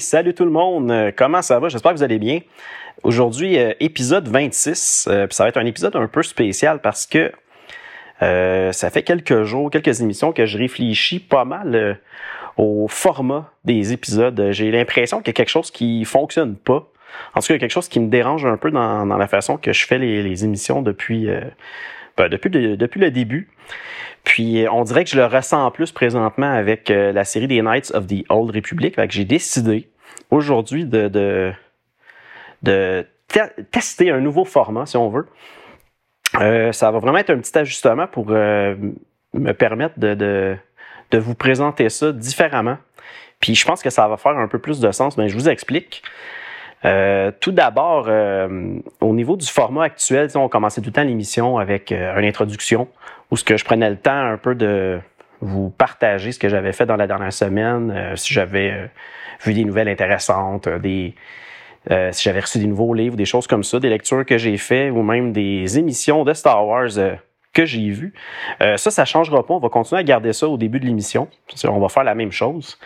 Salut tout le monde! Euh, comment ça va? J'espère que vous allez bien. Aujourd'hui, euh, épisode 26. Euh, ça va être un épisode un peu spécial parce que ça fait quelques jours, quelques émissions que je réfléchis pas mal au format des épisodes. J'ai l'impression qu'il y a quelque chose qui fonctionne pas. En tout cas, il y a quelque chose qui me dérange un peu dans, la façon que je fais les, émissions depuis, ben, depuis, le début. Puis on dirait que je le ressens plus présentement avec euh, la série des Knights of the Old Republic. Que j'ai décidé aujourd'hui de, tester un nouveau format, si on veut. Euh, ça va vraiment être un petit ajustement pour euh, me permettre de, de, de, vous présenter ça différemment. Puis je pense que ça va faire un peu plus de sens. Mais je vous explique. Euh, tout d'abord, euh, au niveau du format actuel, on commençait tout le temps l'émission avec euh, une introduction où ce que je prenais le temps un peu de vous partager ce que j'avais fait dans la dernière semaine, si j'avais vu des nouvelles intéressantes, des si j'avais reçu des nouveaux livres, des choses comme ça, des lectures que j'ai fait ou même des émissions de Star Wars que j'ai vues. ça, ça changera pas. On va continuer à garder ça au début de l'émission. On va faire la même chose.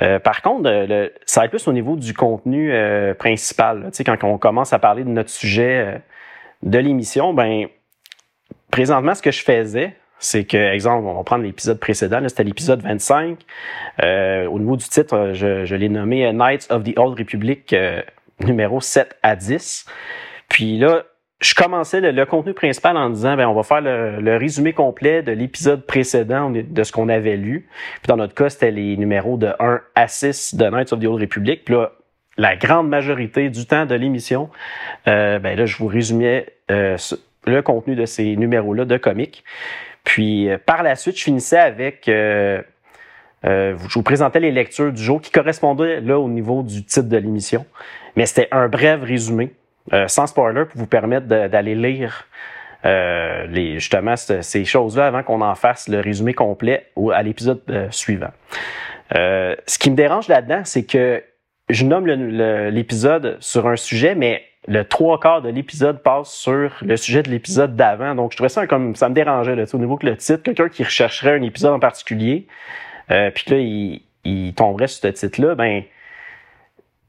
Euh, par contre, euh, ça va plus au niveau du contenu euh, principal. Tu sais, quand on commence à parler de notre sujet de l'émission, ben présentement, ce que je faisais, c'est que, exemple, on va prendre l'épisode précédent, c'était l'épisode 25. au niveau du titre, je, je l'ai nommé Knights of the Old Republic numéro 7 à 10. Puis là, je commençais le, contenu principal en disant ben on va faire le, résumé complet de l'épisode précédent de ce qu'on avait lu. Puis dans notre cas, c'était les numéros de 1 à 6 de Knights of the Old Republic. Puis là, la grande majorité du temps de l'émission, euh, ben là, je vous résumais euh, le contenu de ces numéros-là de comics. Puis euh, par la suite, je finissais avec je vous présentais les lectures du jour qui correspondaient là au niveau du titre de l'émission. Mais c'était un bref résumé euh, sans spoiler, pour vous permettre d'aller lire euh, justement ces choses-là avant qu'on en fasse le résumé complet à l'épisode euh, suivant. ce qui me dérange là-dedans, c'est que je nomme l'épisode sur un sujet, mais le trois quarts de l'épisode passe sur le sujet de l'épisode d'avant. Donc, je trouvais ça comme ça me dérangeait au niveau que le titre, quelqu'un qui rechercherait un épisode en particulier, puis là, il, il tomberait sur ce titre-là, ben,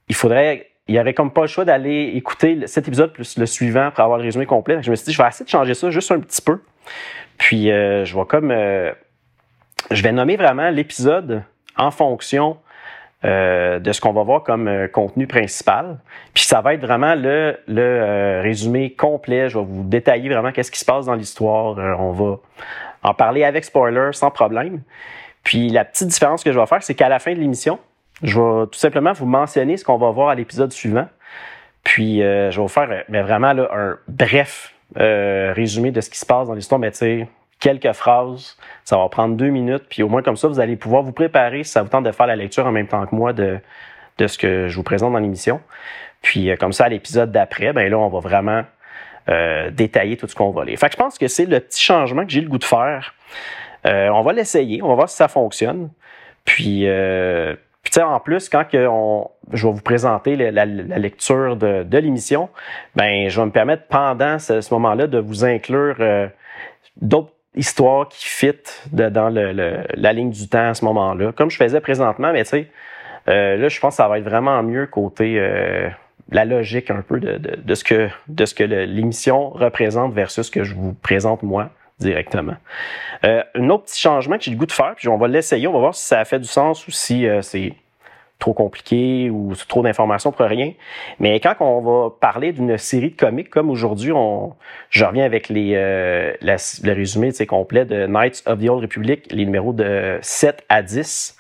il faudrait il n'y avait comme pas le choix d'aller écouter cet épisode plus le suivant pour avoir le résumé complet. Je me suis dit, je vais essayer de changer ça juste un petit peu. Puis, euh, je vais comme. Euh, je vais nommer vraiment l'épisode en fonction euh, de ce qu'on va voir comme contenu principal. Puis, ça va être vraiment le, le résumé complet. Je vais vous détailler vraiment qu'est-ce qui se passe dans l'histoire. on va en parler avec spoiler sans problème. Puis, la petite différence que je vais faire, c'est qu'à la fin de l'émission, je vais tout simplement vous mentionner ce qu'on va voir à l'épisode suivant. Puis, euh, je vais vous faire euh, mais vraiment un bref euh, résumé de ce qui se passe dans l'histoire. Mais tu quelques phrases, ça va prendre deux minutes. Puis au moins comme ça, vous allez pouvoir vous préparer si ça vous tente de faire la lecture en même temps que moi de, de ce que je vous présente dans l'émission. Puis comme ça, à l'épisode d'après, ben là, on va vraiment détailler tout ce qu'on va lire. Fait que je pense que c'est le petit changement que j'ai le goût de faire. on va l'essayer, on va voir si ça fonctionne. Puis puis tu sais, en plus, quand que je vais vous présenter la, lecture de, l'émission, ben je vais me permettre pendant ce, moment-là de vous inclure euh, d'autres histoires qui fit dans la ligne du temps à ce moment-là, comme je faisais présentement, mais tu sais, euh, là, je pense que ça va être vraiment mieux côté euh, la logique un peu de, de, ce que, de ce que l'émission représente versus ce que je vous présente moi directement. Euh, un autre petit changement que j'ai le goût de faire, puis on va l'essayer, on va voir si ça a fait du sens ou si euh, c'est trop compliqué ou trop d'informations pour rien. Mais quand on va parler d'une série de comics comme aujourd'hui, on, je reviens avec les, euh, le résumé complet de Knights of the Old Republic, les numéros de 7 à 10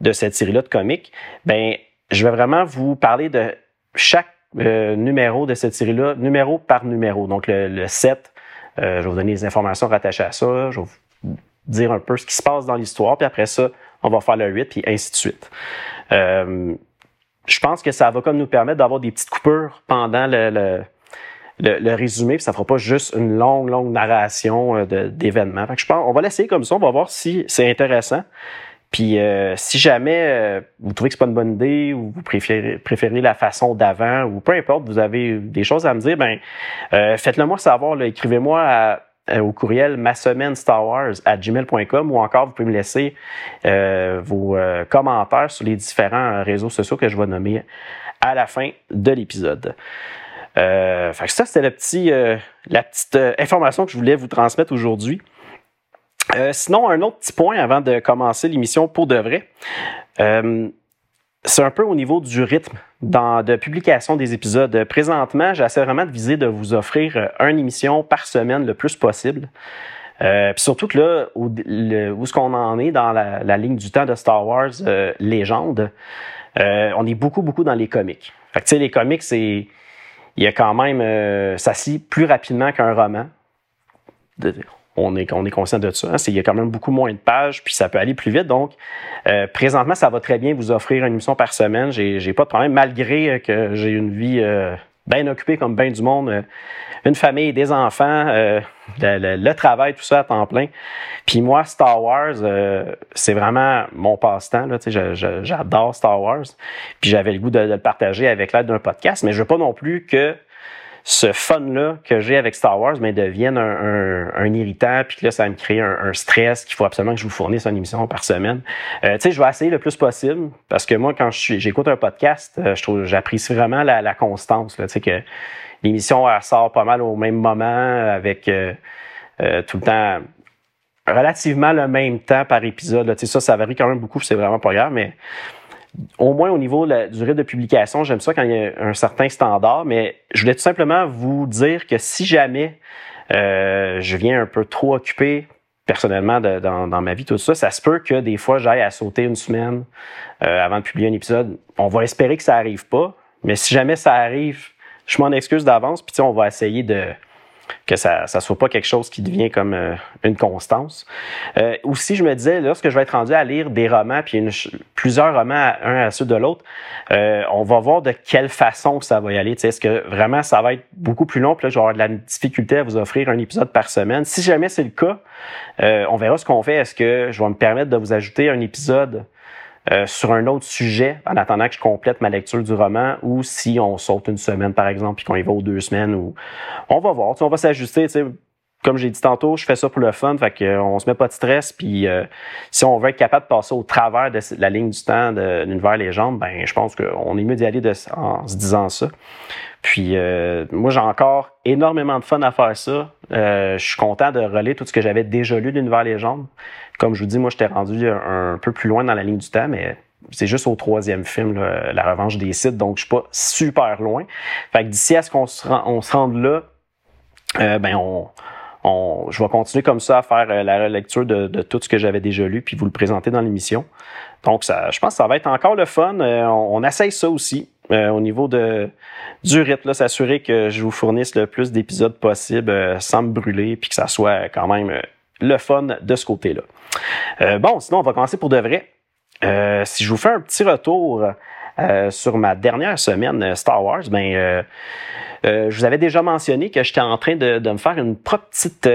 de cette série-là de comics, ben je vais vraiment vous parler de chaque numéro de cette série-là, numéro par numéro. Donc le, le 7, euh, je vais vous donner des informations rattachées à ça. Je vais vous dire un peu ce qui se passe dans l'histoire, puis après ça, on va faire le 8, puis ainsi de suite. Euh, je pense que ça va comme nous permettre d'avoir des petites coupures pendant le, le, résumé, puis ça fera pas juste une longue, longue narration euh, d'événements. je pense, on va l'essayer comme ça, on va voir si c'est intéressant. Puis euh, si jamais euh, vous trouvez que c'est pas une bonne idée ou vous préférez, préférez la façon d'avant ou peu importe, vous avez des choses à me dire, ben faites-le moi savoir. Écrivez-moi au courriel ma semaine à gmail.com ou encore vous pouvez me laisser vos commentaires sur les différents réseaux sociaux que je vais nommer à la fin de l'épisode. Euh, ça, c'était le petit, euh, la petite euh, information que je voulais vous transmettre aujourd'hui. Sinon, un autre petit point avant de commencer l'émission pour de vrai. c'est un peu au niveau du rythme dans, de publication des épisodes. Présentement, j'essaie vraiment de viser de vous offrir une émission par semaine le plus possible. puis surtout que là, où, où est-ce qu'on en est dans la, ligne du temps de Star Wars Légende, on est beaucoup, beaucoup dans les comics. Fait que, les comics, c'est il y a quand même, euh, ça lit plus rapidement qu'un roman. On est, on est conscient de ça. Hein. Il y a quand même beaucoup moins de pages, puis ça peut aller plus vite. Donc, euh, présentement, ça va très bien vous offrir une émission par semaine. J'ai pas de problème, malgré que j'ai une vie euh, bien occupée comme bien du monde une famille, des enfants, euh, le, travail, tout ça à temps plein. Puis moi, Star Wars, euh, c'est vraiment mon passe-temps. J'adore Star Wars. Puis j'avais le goût de, le partager avec l'aide d'un podcast, mais je veux pas non plus que ce fun-là que j'ai avec Star Wars mais devienne un, irritant, puis que là, ça me crée un, stress qu'il faut absolument que je vous fournisse une émission par semaine. Euh, tu sais, je vais essayer le plus possible, parce que moi, quand j'écoute un podcast, je trouve j'apprécie vraiment la, la constance. Tu sais, que L'émission, sort pas mal au même moment, avec euh, euh, tout le temps relativement le même temps par épisode. Là. Ça, ça varie quand même beaucoup, c'est vraiment pas grave, mais au moins au niveau la durée de publication, j'aime ça quand il y a un certain standard, mais je voulais tout simplement vous dire que si jamais euh, je viens un peu trop occupé personnellement dans, ma vie, tout ça, ça se peut que des fois j'aille à sauter une semaine avant de publier un épisode. On va espérer que ça arrive pas, mais si jamais ça arrive, je m'en excuse d'avance, puis on va essayer de que ça ne soit pas quelque chose qui devient comme euh, une constance. Euh, aussi, je me disais, lorsque je vais être rendu à lire des romans, puis plusieurs romans, un à suite de l'autre, euh, on va voir de quelle façon ça va y aller. Est-ce que vraiment ça va être beaucoup plus long, puis là, je vais avoir de la difficulté à vous offrir un épisode par semaine. Si jamais c'est le cas, on verra ce qu'on fait. Est-ce que je vais me permettre de vous ajouter un épisode euh, sur un autre sujet en attendant que je complète ma lecture du roman ou si on saute une semaine, par exemple, puis qu'on y va aux deux semaines ou on va voir, on va s'ajuster, comme j'ai dit tantôt, je fais ça pour le fun, fait qu'on se met pas de stress, puis euh, si on veut être capable de passer au travers de la ligne du temps de l'univers légende, ben je pense qu'on est mieux d'y aller en se disant ça. Puis euh, moi, j'ai encore énormément de fun à faire ça. je suis content de relayer tout ce que j'avais déjà lu de l'univers légende. Comme je vous dis, moi, j'étais rendu un, peu plus loin dans la ligne du temps, mais c'est juste au troisième film, La Revanche des Sites, donc je suis pas super loin. Fait que d'ici à ce qu'on se, on se rende là, euh, ben on, je vais continuer comme ça à faire euh, la relecture de, tout ce que j'avais déjà lu, puis vous le présenter dans l'émission. Donc, je pense que ça va être encore le fun. Euh, on, essaye ça aussi. au niveau du rythme, s'assurer que je vous fournisse le plus d'épisodes possible sans me brûler, puis que ça soit quand même le fun de ce côté-là. Euh, bon, sinon, on va commencer pour de vrai. Euh, si je vous fais un petit retour euh, sur ma dernière semaine Star Wars, ben, je vous avais déjà mentionné que j'étais en train de, me faire une propre petite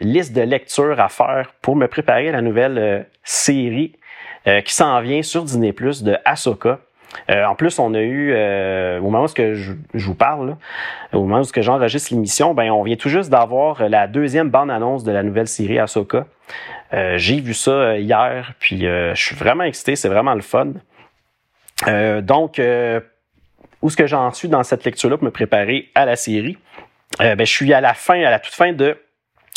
liste de lectures à faire pour me préparer à la nouvelle série qui s'en vient sur Disney Plus de Ahsoka. Euh, en plus, on a eu, euh, au moment où je, vous parle, au moment où j'enregistre l'émission, ben, on vient tout juste d'avoir la deuxième bande-annonce de la nouvelle série Ahsoka. Euh, j'ai vu ça hier, puis je suis vraiment excité, c'est vraiment le fun. donc, où est-ce que j'en suis dans cette lecture-là pour me préparer à la série? ben, je suis à la fin, à la toute fin de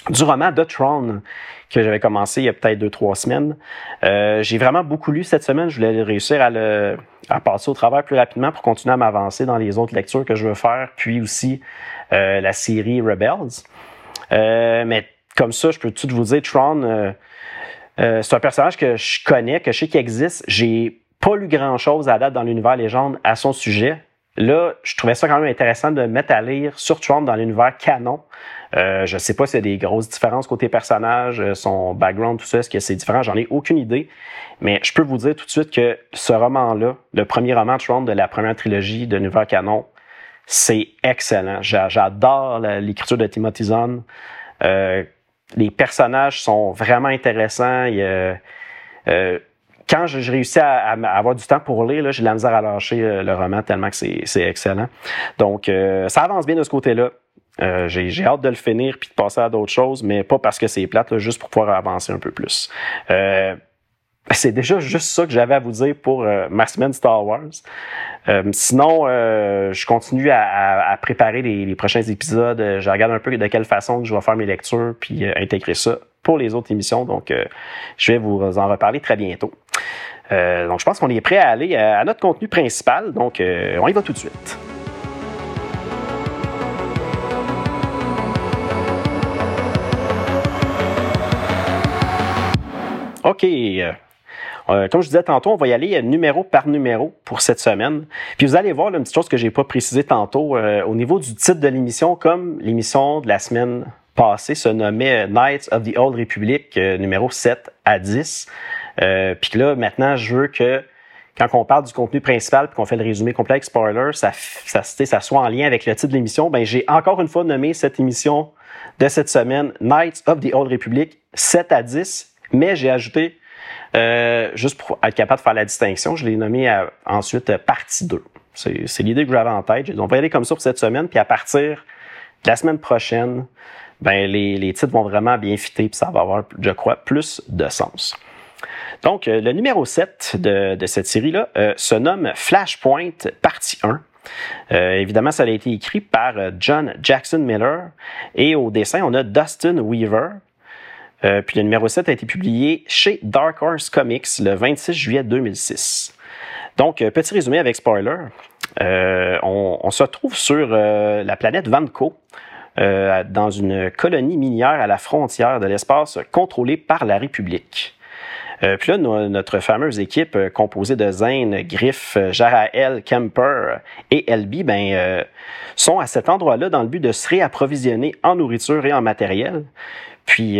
du roman The Throne que j'avais commencé il y a peut-être deux, trois semaines. Euh, j'ai vraiment beaucoup lu cette semaine. Je voulais réussir à, le, à passer au travers plus rapidement pour continuer à m'avancer dans les autres lectures que je veux faire, puis aussi euh, la série Rebels. Euh, mais comme ça, je peux tout vous dire, Tron, c'est un personnage que je connais, que je sais qu'il existe. J'ai pas lu grand-chose à date dans l'univers légende à son sujet. Là, je trouvais ça quand même intéressant de mettre à lire sur Trump dans l'univers canon. Euh, je sais pas s'il y a des grosses différences côté personnage, euh, son background, tout ça, est-ce que c'est différent? J'en ai aucune idée. Mais je peux vous dire tout de suite que ce roman-là, le premier roman de Trump de la première trilogie de l'univers canon, c'est excellent. J'adore l'écriture de Timothy Zahn. Euh, les personnages sont vraiment intéressants. Il euh, quand j'ai réussi à, avoir du temps pour lire, j'ai la misère à lâcher euh, le roman tellement que c'est excellent. Donc, euh, ça avance bien de ce côté-là. Euh, j'ai hâte de le finir puis de passer à d'autres choses, mais pas parce que c'est plate, juste pour pouvoir avancer un peu plus. c'est déjà juste ça que j'avais à vous dire pour ma semaine Star Wars. sinon, je continue à, préparer les, les, prochains épisodes. Je regarde un peu de quelle façon que je vais faire mes lectures puis intégrer ça pour les autres émissions. Donc, euh, je vais vous en reparler très bientôt. Euh, donc, je pense qu'on est prêt à aller à, notre contenu principal. Donc, euh, on y va tout de suite. OK. comme je disais tantôt, on va y aller numéro par numéro pour cette semaine. Puis vous allez voir une petite chose que j'ai pas précisé tantôt au niveau du titre de l'émission, comme l'émission de la semaine passé se nommait Knights of the Old Republic, euh, numéro 7 à 10. Euh, puis là, maintenant, je veux que quand on parle du contenu principal puis qu'on fait le résumé complet spoiler, ça, ça, ça soit en lien avec le titre de l'émission, ben j'ai encore une fois nommé cette émission de cette semaine Knights of the Old Republic 7 à 10, mais j'ai ajouté, euh, juste pour être capable de faire la distinction, je l'ai nommé ensuite partie 2. C'est l'idée que j'avais en tête. On va aller comme ça pour cette semaine, puis à partir de la semaine prochaine, ben les, les titres vont vraiment bien fitter, puis ça va avoir, je crois, plus de sens. Donc, euh, le numéro 7 de, de cette série-là euh, se nomme Flashpoint partie 1. Euh, évidemment, ça a été écrit par John Jackson Miller et au dessin, on a Dustin Weaver. puis le numéro 7 a été publié chez Dark Horse Comics le 26 juillet 2006. Donc, petit résumé avec spoiler. On, on, se trouve sur la planète Vanco, euh, dans une colonie minière à la frontière de l'espace contrôlée par la République. Euh, puis là, notre fameuse équipe euh, composée de Zane, Griff, Jarael, Kemper et Elby ben, sont à cet endroit-là dans le but de se réapprovisionner en nourriture et en matériel. Puis,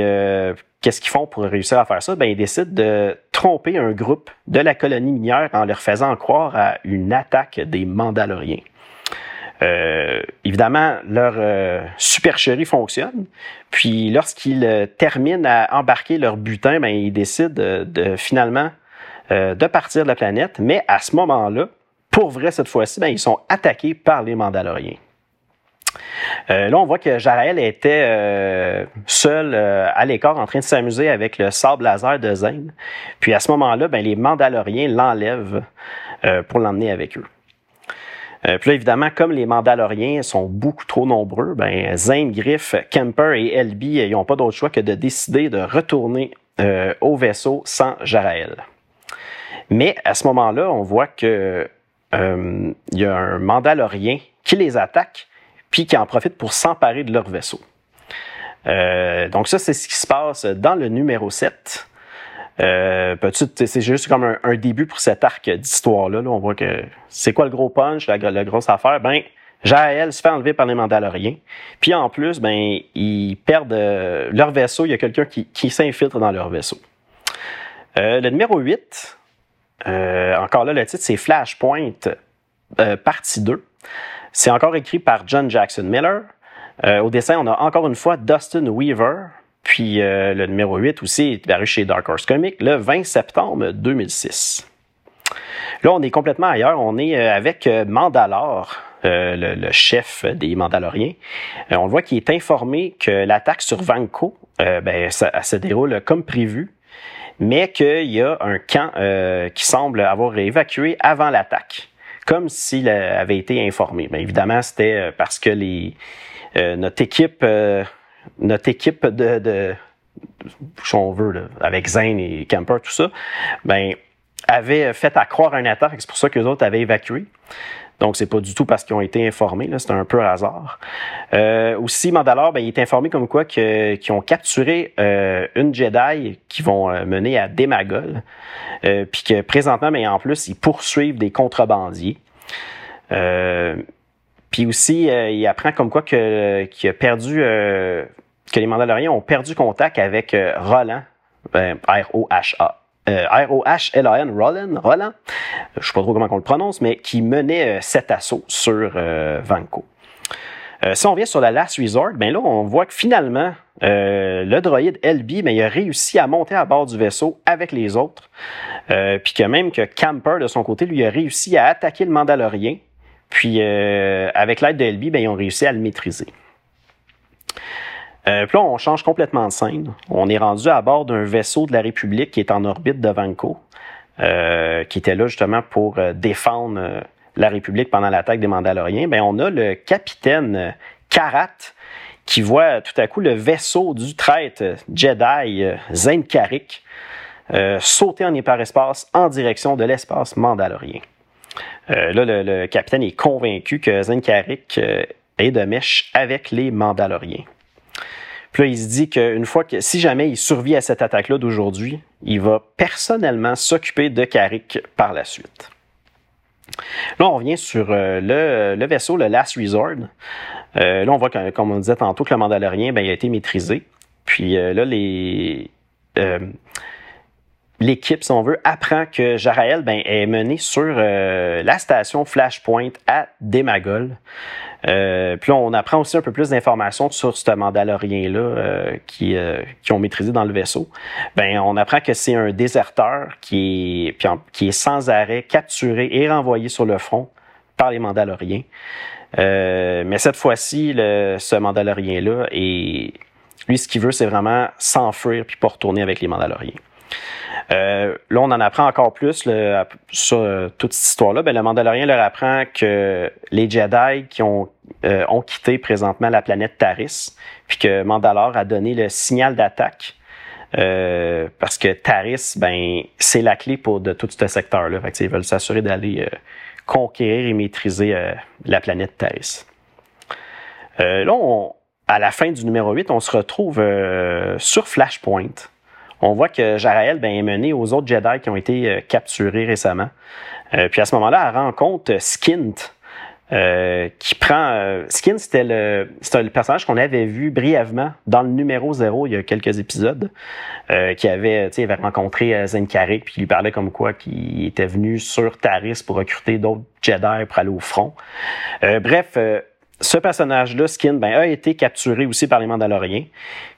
qu'est-ce qu'ils font pour réussir à faire ça? Ben, ils décident de tromper un groupe de la colonie minière en leur faisant croire à une attaque des Mandaloriens. Euh, évidemment, leur euh, supercherie fonctionne. Puis lorsqu'ils euh, terminent à embarquer leur butin, ben, ils décident de, finalement de partir de la planète. Mais à ce moment-là, pour vrai cette fois-ci, ben, ils sont attaqués par les Mandaloriens. là, on voit que Jarael était seul à l'écart en train de s'amuser avec le sable laser de Zane. Puis à ce moment-là, ben, les Mandaloriens l'enlèvent pour l'emmener avec eux. Euh, puis là, évidemment, comme les Mandaloriens sont beaucoup trop nombreux, ben, Zane, Griff, Kemper et Elby, n'ont pas d'autre choix que de décider de retourner euh, au vaisseau sans Jarael. Mais à ce moment-là, on voit que euh, y a un Mandalorien qui les attaque, puis qui en profite pour s'emparer de leur vaisseau. donc ça, c'est ce qui se passe dans le numéro 7. Euh, c'est juste comme un, début pour cet arc d'histoire-là. On voit que c'est quoi le gros punch, la, grosse affaire? Ben, Jaël se fait enlever par les Mandaloriens. Puis en plus, ben, ils perdent euh, leur vaisseau. Il y a quelqu'un qui, qui s'infiltre dans leur vaisseau. Euh, le numéro 8, euh, encore là, le titre, c'est Flashpoint, partie 2. C'est encore écrit par John Jackson Miller. au dessin, on a encore une fois Dustin Weaver. Puis euh, le numéro 8 aussi est paru chez Dark Horse Comics le 20 septembre 2006. Là, on est complètement ailleurs. On est euh, avec euh, Mandalore, le, chef des Mandaloriens. on le voit qui est informé que l'attaque sur Vanco, ben, ça, se déroule comme prévu, mais qu'il y a un camp qui semble avoir évacué avant l'attaque, comme s'il avait été informé. Mais évidemment, c'était parce que les, notre équipe notre équipe de, si on veut, avec Zane et Camper, tout ça, ben, avait fait à croire un attaque. C'est pour ça que les autres avaient évacué. Donc, c'est pas du tout parce qu'ils ont été informés, c'est un peu hasard. Euh, aussi, Mandalore, ben, il est informé comme quoi qu'ils ont capturé euh, une Jedi qui vont euh, mener à Demagol, puis que présentement, mais ben, en plus, ils poursuivent des contrebandiers. Puis aussi, il apprend comme quoi que, qu'il a perdu, que les Mandaloriens ont perdu contact avec Roland, R-O-H-A. R-O-H-L-A-N, Roland, Roland, je sais pas trop comment on le prononce, mais qui menait cet assaut sur Vanco. Euh, si on vient sur la Last Resort, ben là, on voit que finalement, euh, le droïde LB, ben, il a réussi à monter à bord du vaisseau avec les autres. Euh, puis que même que Camper, de son côté, lui a réussi à attaquer le Mandalorien. Puis avec l'aide de LB, ben, ils ont réussi à le maîtriser. puis là, on change complètement de scène. On est rendu à bord d'un vaisseau de la République qui est en orbite de Vanco, qui était là justement pour défendre la République pendant l'attaque des Mandaloriens, ben on a le capitaine Karat qui voit tout à coup le vaisseau du traître Jedi euh, Zain Karik euh, sauter en hyperespace en direction de l'espace mandalorien. Euh, là, le, capitaine est convaincu que Zain Karik est de mèche avec les Mandaloriens. Puis là, il se dit qu'une fois que, si jamais il survit à cette attaque-là d'aujourd'hui, il va personnellement s'occuper de Karik par la suite. Là, on revient sur euh, le, vaisseau, le Last Resort. Euh, là, on voit, que, comme on disait tantôt, que le Mandalorien ben, il a été maîtrisé. Puis euh, là, les, l'équipe, si on veut, apprend que Jarael ben, est mené sur la station Flashpoint à Demagol. Euh, puis on apprend aussi un peu plus d'informations sur ce Mandalorien-là euh, qui, euh, qui ont maîtrisé dans le vaisseau. Ben, on apprend que c'est un déserteur qui est, qui est sans arrêt capturé et renvoyé sur le front par les Mandaloriens. mais cette fois-ci, ce Mandalorien-là, lui, ce qu'il veut, c'est vraiment s'enfuir puis pas retourner avec les Mandaloriens. Euh, là, on en apprend encore plus sur euh, toute cette histoire-là. Ben, le Mandalorien leur apprend que les Jedi qui ont, euh, ont quitté présentement la planète Taris, puis que Mandalore a donné le signal d'attaque. parce que Taris, ben, c'est la clé pour de tout ce secteur-là. Fait ils veulent s'assurer d'aller conquérir et maîtriser la planète Taris. là, à la fin du numéro 8, on se retrouve sur Flashpoint on voit que Jarael ben, est mené aux autres Jedi qui ont été euh, capturés récemment. Euh, puis à ce moment-là, elle rencontre Skint, euh, qui prend. Skint, c'était le, personnage qu'on avait vu brièvement dans le numéro 0 il y a quelques épisodes, qui avait, avait rencontré Zenkarik puis lui parlait comme quoi qu'il était venu sur Taris pour recruter d'autres Jedi pour aller au front. bref, ce personnage-là, Skin, ben, a été capturé aussi par les Mandaloriens.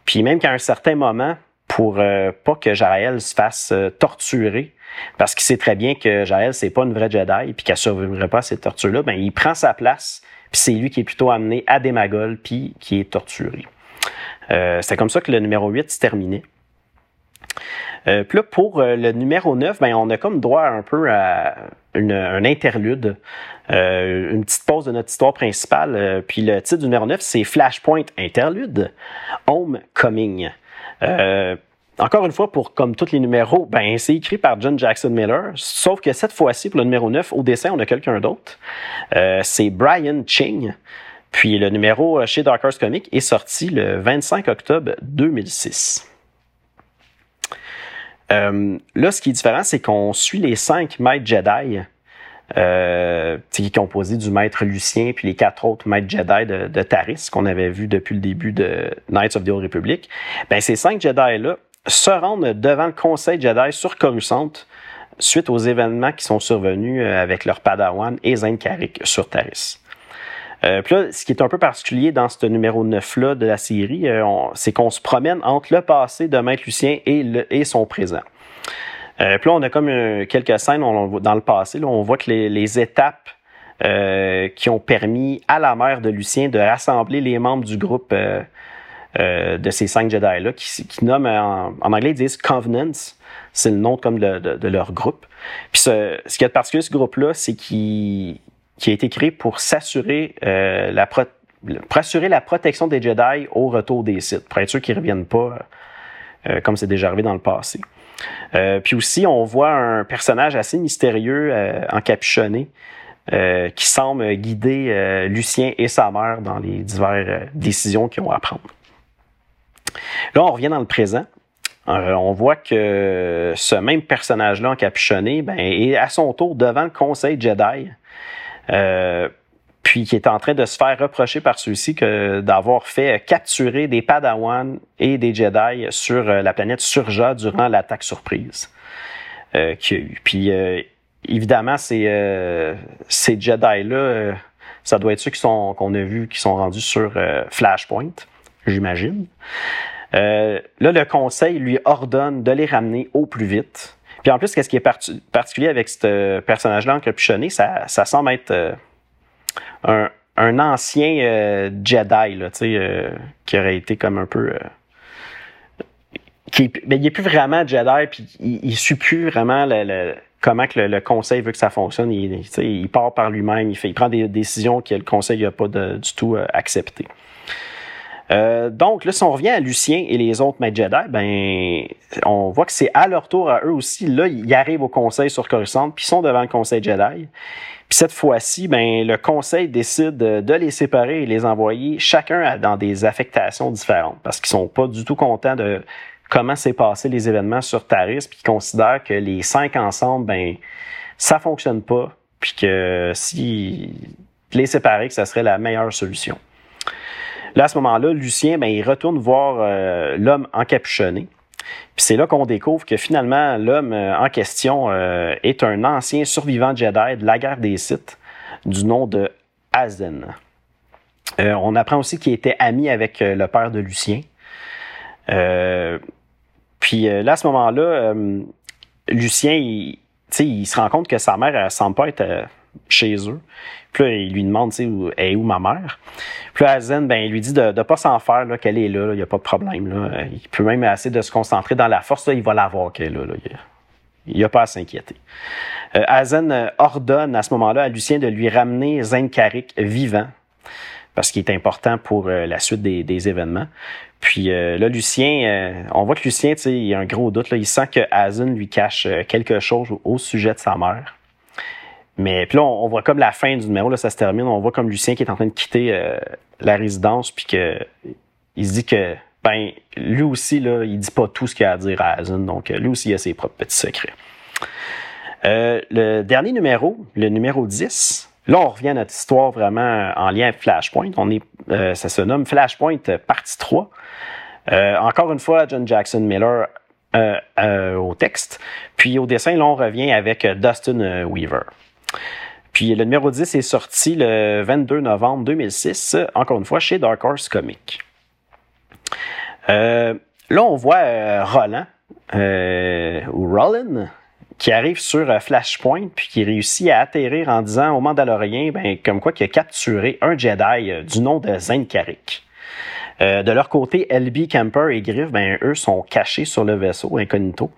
Puis même qu'à un certain moment, pour euh, pas que Jaël se fasse euh, torturer parce qu'il sait très bien que Jaël c'est pas une vraie Jedi puis qu'elle survivrait pas à ces tortures là ben il prend sa place puis c'est lui qui est plutôt amené à Démagol puis qui est torturé. Euh, c'est comme ça que le numéro 8 se terminait. Puis là, pour le numéro 9, ben, on a comme droit un peu à un interlude, une petite pause de notre histoire principale. puis le titre du numéro 9, c'est Flashpoint Interlude, Homecoming. Encore une fois, pour comme tous les numéros, ben, c'est écrit par John Jackson Miller, sauf que cette fois-ci, pour le numéro 9, au dessin, on a quelqu'un d'autre. Euh, c'est Brian Ching. Puis le numéro euh, chez Dark Horse Comics est sorti le 25 octobre 2006. Euh, là, ce qui est différent, c'est qu'on suit les cinq maîtres Jedi euh, qui est composé du maître Lucien puis les quatre autres maîtres Jedi de, de Taris qu'on avait vu depuis le début de Knights of the Old Republic. Ben, ces cinq Jedi-là se rendent devant le Conseil Jedi sur Coruscant suite aux événements qui sont survenus euh, avec leur Padawan et Zain Karik sur Taris. Euh, puis là, ce qui est un peu particulier dans ce numéro 9-là de la série, euh, c'est qu'on se promène entre le passé de Maître Lucien et, son présent. Puis là, on a comme quelques scènes dans le passé. On voit que les, étapes qui ont permis à la mère de Lucien de rassembler les membres du groupe euh, de ces cinq Jedi-là, qui, nomment en, anglais, ils disent Covenants. C'est le nom comme de, de, de, leur groupe. Puis ce, ce qui est particulier, ce groupe-là, c'est qu'il qui a été créé pour s'assurer euh, la pro assurer la protection des Jedi au retour des sites, pour être sûr qu'ils ne reviennent pas euh, comme c'est déjà arrivé dans le passé. Puis aussi, on voit un personnage assez mystérieux, encapuchonné, qui semble guider Lucien et sa mère dans les diverses décisions qu'ils ont à prendre. Là, on revient dans le présent. on voit que ce même personnage-là encapuchonné ben, est à son tour devant le Conseil Jedi. puis qui est en train de se faire reprocher par ceux-ci d'avoir fait capturer des Padawan et des Jedi sur la planète Surja durant l'attaque surprise qu'il y a eu. Puis évidemment, ces Jedi-là, ça doit être ceux qu'on a vus qui sont rendus sur Flashpoint, j'imagine. Euh, là, le conseil lui ordonne de les ramener au plus vite. Puis en plus, qu'est-ce qui est particulier avec ce personnage-là encapuchonné, ça, ça semble être euh, un, ancien euh, Jedi, qui aurait été comme un peu... qui, ben, il n'est plus vraiment Jedi, puis il ne suit plus vraiment le, comment que le, conseil veut que ça fonctionne. Il, il part par lui-même, il, il prend des décisions que le conseil n'a pas du tout acceptées. Euh, donc, là, si on revient à Lucien et les autres maîtres Jedi, ben, on voit que c'est à leur tour à eux aussi. Là, ils arrivent au conseil sur Coruscant, puis ils sont devant le conseil Jedi. Puis cette fois-ci, ben, le conseil décide de les séparer et les envoyer chacun dans des affectations différentes parce qu'ils sont pas du tout contents de comment s'est passé les événements sur Taris, puis ils considèrent que les cinq ensemble, ben, ça fonctionne pas, puis que si les séparer, que ça serait la meilleure solution. Là, à ce moment-là, Lucien, ben, il retourne voir euh, l'homme encapuchonné. Puis c'est là qu'on découvre que finalement, l'homme euh, en question euh, est un ancien survivant Jedi de la guerre des Sith du nom de Azen. on apprend aussi qu'il était ami avec le père de Lucien. puis là, à ce moment-là, Lucien, il, il se rend compte que sa mère ne semble pas être chez eux. Puis là, il lui demande, tu sais, où est où ma mère? Puis là, Azen, ben, il lui dit de ne pas s'en faire, qu'elle est là, il n'y a pas de problème. Il peut même essayer de se concentrer dans la force, là, il va la voir qu'elle est là. Il n'y a, pas à s'inquiéter. Euh, Azen euh, ordonne à ce moment-là à Lucien de lui ramener Zen Karik vivant, parce qu'il est important pour euh, la suite des, événements. Puis euh, là, Lucien, on voit que Lucien, il a un gros doute. Là, il sent que Azen lui cache quelque chose au sujet de sa mère. Mais puis là, on, voit comme la fin du numéro, là, ça se termine. On voit comme Lucien qui est en train de quitter euh, la résidence, puis que il se dit que ben lui aussi, là, il dit pas tout ce qu'il a à dire à Azun, donc euh, lui aussi il a ses propres petits secrets. Euh, le dernier numéro, le numéro 10, là on revient à notre histoire vraiment en lien avec Flashpoint. On est, ça se nomme Flashpoint partie 3. encore une fois, John Jackson Miller au texte. Puis au dessin, là, on revient avec Dustin Weaver. Puis le numéro 10 est sorti le 22 novembre 2006, encore une fois chez Dark Horse Comics. Euh, là, on voit euh, Roland, euh, ou Rollin, qui arrive sur Flashpoint, puis qui réussit à atterrir en disant au Mandalorien, ben, comme quoi qu'il a capturé un Jedi du nom de Zen Karik. de leur côté, LB, Camper et Griff, ben, eux sont cachés sur le vaisseau incognito.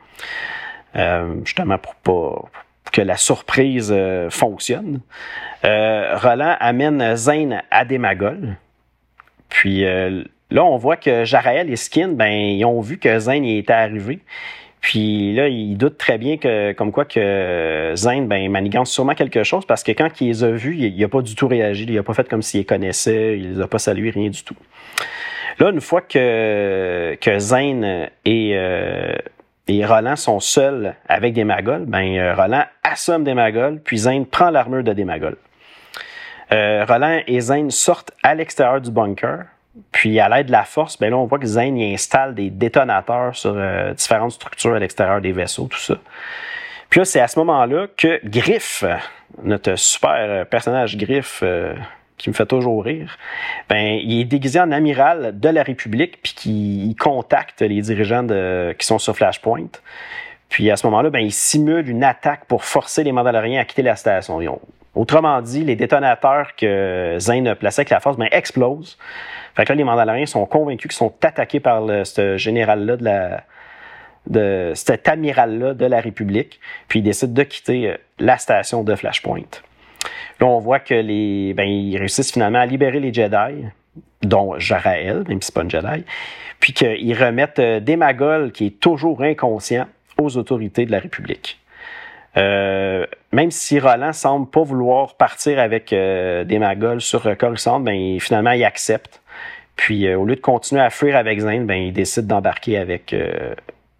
justement pour pas, que la surprise euh, fonctionne. Euh, Roland amène Zane à Démagol. Puis euh, là, on voit que Jaraël et Skin, ben, ils ont vu que Zane y était arrivé. Puis là, ils doutent très bien que, comme quoi que Zane, ben, manigance sûrement quelque chose parce que quand il les a vus, il n'a pas du tout réagi. Il n'a pas fait comme s'il les connaissait. Il les a pas salués, rien du tout. Là, une fois que, que Zane est, et Roland sont seuls avec des magols, ben euh, Roland assomme des magols, puis Zane prend l'armure de des magols. Euh, Roland et Zane sortent à l'extérieur du bunker, puis à l'aide de la force, ben là on voit que Zane y installe des détonateurs sur euh, différentes structures à l'extérieur des vaisseaux, tout ça. Puis là, c'est à ce moment-là que Griff, notre super personnage Griff, qui me fait toujours rire, ben, il est déguisé en amiral de la République, puis qui contacte les dirigeants qui sont sur Flashpoint. Puis à ce moment-là, ben, il simule une attaque pour forcer les Mandaloriens à quitter la station. autrement dit, les détonateurs que Zane a placés avec la force ben, explosent. Fait que là, les Mandaloriens sont convaincus qu'ils sont attaqués par ce général-là de la, de cet amiral-là de la République, puis ils décident de quitter euh, la station de Flashpoint. Là, on voit que les, ben, ils réussissent finalement à libérer les Jedi, dont Jarael, même si c'est pas une Jedi, puis qu'ils remettent euh, Demagol, qui est toujours inconscient, aux autorités de la République. Euh, même si Roland semble pas vouloir partir avec euh, Demagol sur Coruscant, ben finalement il accepte. Puis au lieu de continuer à fuir avec Zane, ben il décide d'embarquer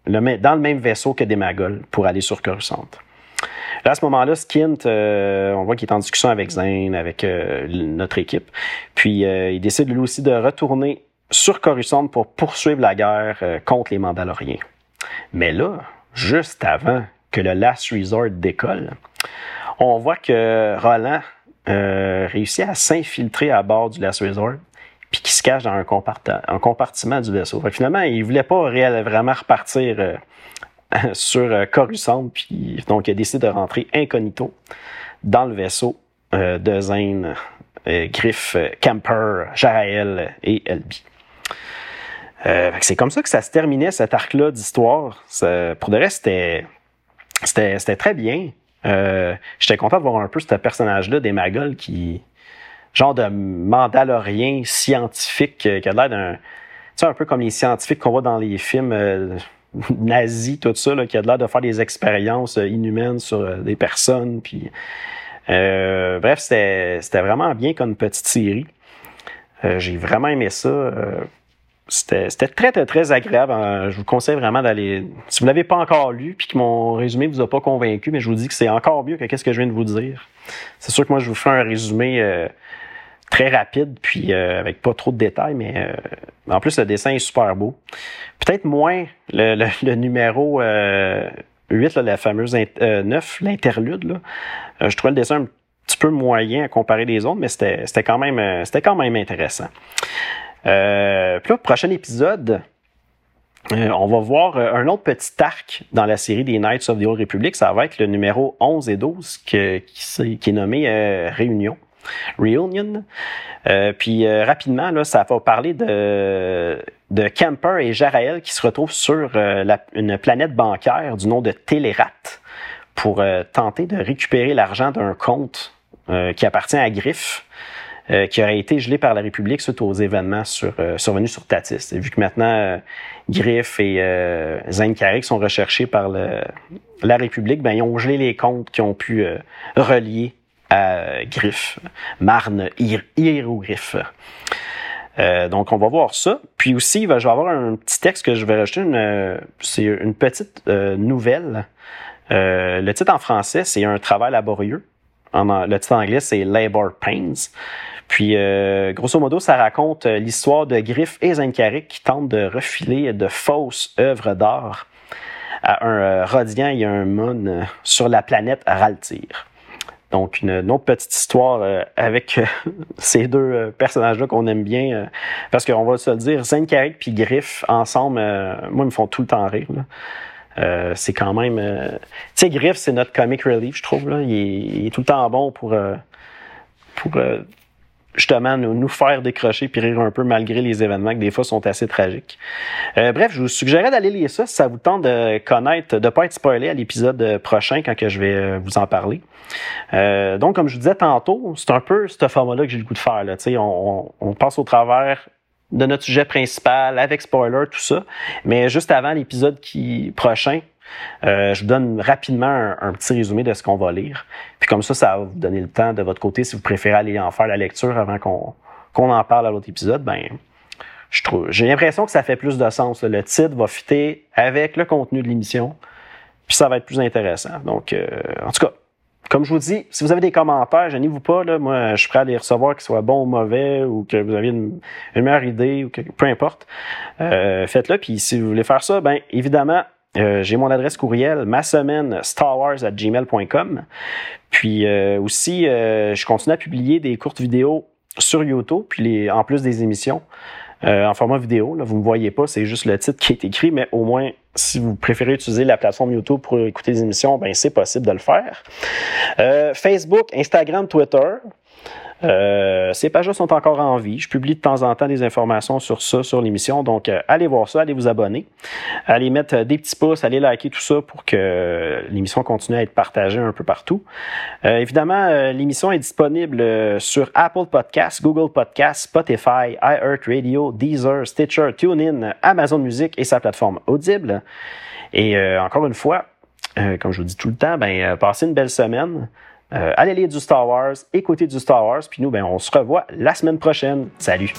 dans le même vaisseau que Demagol pour aller sur Coruscant. À ce moment-là, Skint, euh, on voit qu'il est en discussion avec Zane, avec euh, notre équipe. Puis euh, il décide lui aussi de retourner sur Coruscant pour poursuivre la guerre contre les Mandaloriens. Mais là, juste avant que le Last Resort décolle, on voit que Roland réussit à s'infiltrer à bord du Last Resort puis qui se cache dans un, compartiment du vaisseau. finalement, il voulait pas vraiment repartir sur euh, Coruscant, puis donc il a décidé de rentrer incognito dans le vaisseau euh, de Zane, euh, Griff, Camper, Jarael et Elby. c'est comme ça que ça se terminait cet arc-là d'histoire. Pour de reste, c'était très bien. J'étais content de voir un peu ce personnage-là des Magols qui, genre de mandalorien scientifique qui a l'air d'un, tu sais, un peu comme les scientifiques qu'on voit dans les films nazi, tout ça, qui a l'air de faire des expériences euh, inhumaines sur euh, des personnes. Puis, euh, bref, c'était vraiment bien comme petite série. J'ai vraiment aimé ça. c'était très, très, très agréable. Je vous conseille vraiment d'aller. Si vous ne l'avez pas encore lu, puis que mon résumé ne vous a pas convaincu, mais je vous dis que c'est encore mieux que ce que je viens de vous dire. C'est sûr que moi, je vous fais un résumé très rapide, puis euh, avec pas trop de détails, mais euh, en plus, le dessin est super beau. Peut-être moins le, numéro 8, euh, la fameuse 9, l'interlude. je trouvais le dessin un petit peu moyen à comparer les autres, mais c'était quand, même, quand même intéressant. puis là, prochain épisode, on va voir un autre petit arc dans la série des Knights of the Old Republic. Ça va être le numéro 11 et 12 qui, qui, est nommé Réunion. Reunion. Euh, puis euh, rapidement, ça va parler de, de Camper et Jarael qui se retrouvent sur euh, une planète bancaire du nom de Télérat pour tenter de récupérer l'argent d'un compte qui appartient à Griff. qui aurait été gelé par la République suite aux événements sur, survenus sur Tatis. vu que maintenant Griff et Zane Carrick sont recherchés par la République, ben, ils ont gelé les comptes qui ont pu relier à Griff, Marne, Hiéroglyphe. Euh, donc, on va voir ça. Puis aussi, je vais avoir un petit texte que je vais rajouter. C'est une petite euh, nouvelle. Euh, le titre en français, c'est Un travail laborieux. le titre en anglais, c'est Labor Pains. Puis, grosso modo, ça raconte l'histoire de Griff et Zenkarik qui tentent de refiler de fausses œuvres d'art à un Rodian et un Moon sur la planète Raltir. Donc, une, autre petite histoire euh, avec euh, ces deux euh, personnages-là qu'on aime bien. parce qu'on va se le dire, Zen Carrick puis Griff, ensemble, moi, ils me font tout le temps rire. c'est quand même... tu sais, Griff, c'est notre comic relief, je trouve. Là. Il, est, tout le temps bon pour... pour justement nous, nous, faire décrocher puis rire un peu malgré les événements qui des fois sont assez tragiques. Euh, bref, je vous suggérerais d'aller lire ça si ça vous tente de connaître, de pas être spoilé à l'épisode prochain quand que je vais euh, vous en parler. Euh, donc, comme je vous disais tantôt, c'est un peu ce format-là que j'ai le goût de faire. Là. On, on passe au travers de notre sujet principal avec spoiler, tout ça. Mais juste avant l'épisode qui prochain, euh, je vous donne rapidement un, petit résumé de ce qu'on va lire. Puis comme ça, ça va vous donner le temps de votre côté, si vous préférez aller en faire la lecture avant qu'on en parle à l'autre épisode, ben je trouve j'ai l'impression que ça fait plus de sens. Le titre va fitter avec le contenu de l'émission, puis ça va être plus intéressant. Donc, euh, en tout cas, comme je vous dis, si vous avez des commentaires, gênez-vous pas. Moi, je suis prêt à les recevoir, qu'ils soient bons ou mauvais, ou que vous avez une, meilleure idée, ou peu importe. Euh, Faites-le. Puis si vous voulez faire ça, ben évidemment, euh, j'ai mon adresse courriel, ma semaine starwars@gmail.com. Puis euh, aussi, euh, je continue à publier des courtes vidéos sur YouTube, puis en plus des émissions en format vidéo. Là, vous me voyez pas, c'est juste le titre qui est écrit, mais au moins, si vous préférez utiliser la plateforme YouTube pour écouter les émissions, ben c'est possible de le faire. Facebook, Instagram, Twitter. Euh, ces pages-là sont encore en vie. Je publie de temps en temps des informations sur ça, sur l'émission. Donc, euh, allez voir ça, allez vous abonner, allez mettre euh, des petits pouces, allez liker tout ça pour que l'émission continue à être partagée un peu partout. évidemment, l'émission est disponible sur Apple Podcasts, Google Podcasts, Spotify, iHeartRadio, Deezer, Stitcher, TuneIn, Amazon Music et sa plateforme Audible. Et encore une fois, comme je vous dis tout le temps, ben, passez une belle semaine. Euh, allez lire du Star Wars, écoutez du Star Wars, puis nous, ben, on se revoit la semaine prochaine. Salut!